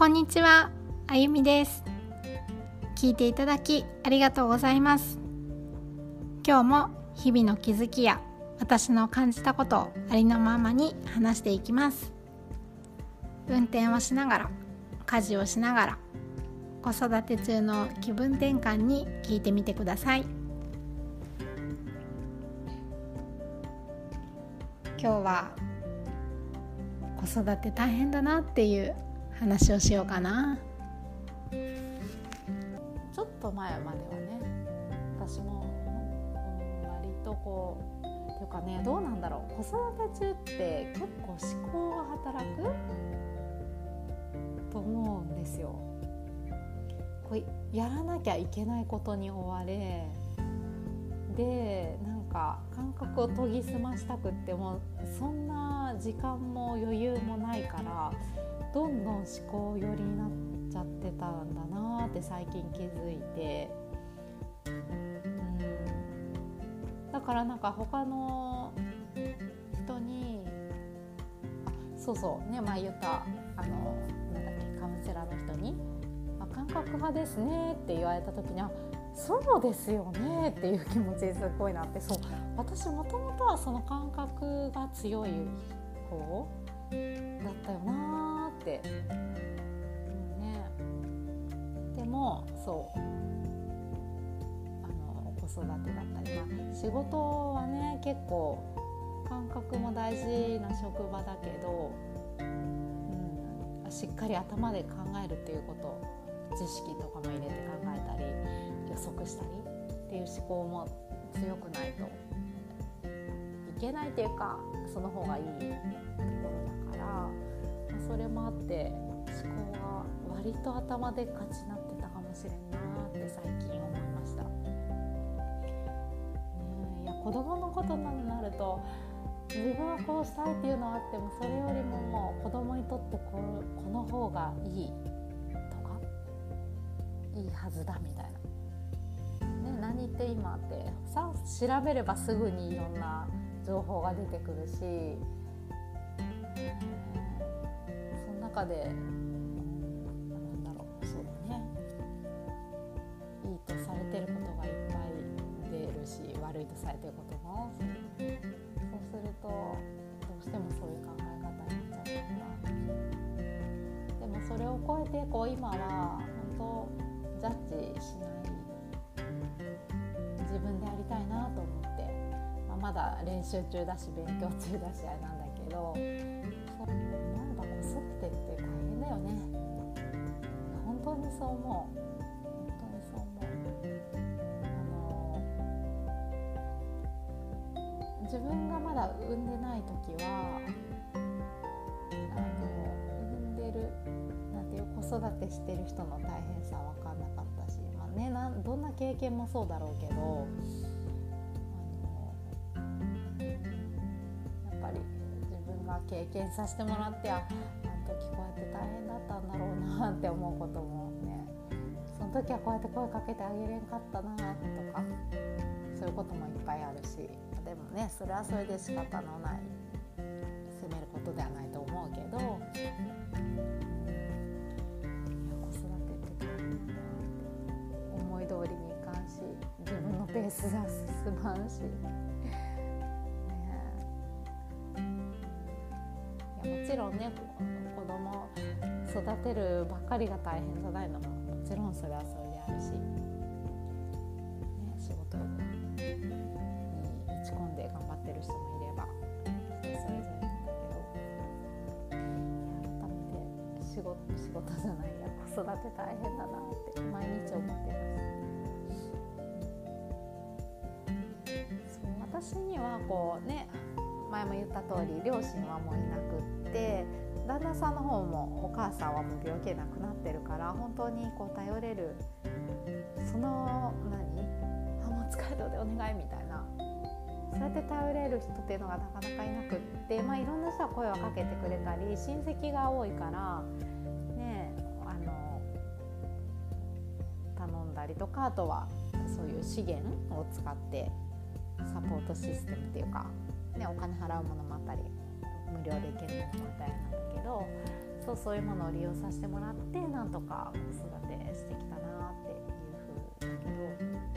こんにちは、あゆみです。聞いていただきありがとうございます。今日も日々の気づきや私の感じたことをありのままに話していきます。運転をしながら家事をしながら子育て中の気分転換に聞いてみてください。今日は子育て大変だなっていう話をしようかなちょっと前まではね私も、割とこうていうかねどうなんだろう子育て中って結構思考が働くと思うんですよ。こうやらなきゃいけないことに追われでなんか感覚を研ぎ澄ましたくってもそんな時間も余裕もないからどんどん思考寄りになっちゃってたんだなって最近気づいて。うん。だからなんか他の人にあそうそうね前言ったあのなんだっけカウンセラーの人に「感覚派ですね」って言われた時にはそうですよねっていう気持ちすごいなって。そう。私もともとはその感覚が強い方だったよなって、うんね、でもそう。あの子育てだったり、まあ、仕事はね結構感覚も大事な職場だけど、うん、しっかり頭で考えるっていうこと知識とかも入れて考えたり予測したりっていう思考も強くないといけないっていうかその方がいいところだから、まあそれもあって思考が割と頭でっかちになってたかもしれんなって最近思いました。ね、いや子供のことになると自分はこうしたいっていうのはあってもそれよりももう子供にとってここの方がいいいいはずだみたいな。ね、何って今ってさ調べればすぐにいろんな情報が出てくるし中でなんだろうそうだね。いいとされてることがいっぱい出るし悪いとされてることも。そうするとどうしてもそういう考え方になっちゃうから。でもそれを超えてこう今は本当ジャッジしない自分でやりたいなと思って、まあ、まだ練習中だし勉強中だしあれなんだけど。ってって大変だよね。本当にそう思う。本当にそう思う。あの自分がまだ産んでない時はあの産んでるなんていう子育てしてる人の大変さ分ね、などんな経験もそうだろうけどあのやっぱり自分が経験させてもらってあ時こうやって大変だったんだろうなって思うこともねその時はこうやって声かけてあげれんかったなとかそういうこともいっぱいあるしでもねそれはそれで仕方のない責めることではないと思うけどスじゃ進まんし。もちろんね子供育てるばっかりが大変じゃないのももちろんそれはそれであるし、ね、仕事に打ち込んで頑張ってる人もいれば人それぞれなんだけど改めて仕事仕事じゃないや子育て大変だなって毎日思ってます。私にはこうね前も言った通り両親はもういなくって旦那さんの方もお母さんはもう病気で亡くなってるから本当にこう頼れるその何あもう疲れたでお願いみたいな。そうやって頼れる人っていうのがなかなかいなくって、まあ、いろんな人が声をかけてくれたり親戚が多いからねあの頼んだりとかあとはそういう資源を使ってサポートシステムっていうか、ね、お金払うものもあったり無料で行けるものもあったりなんだけどそうそういうものを利用させてもらってなんとか子育てしてきたなっていうふうだけど。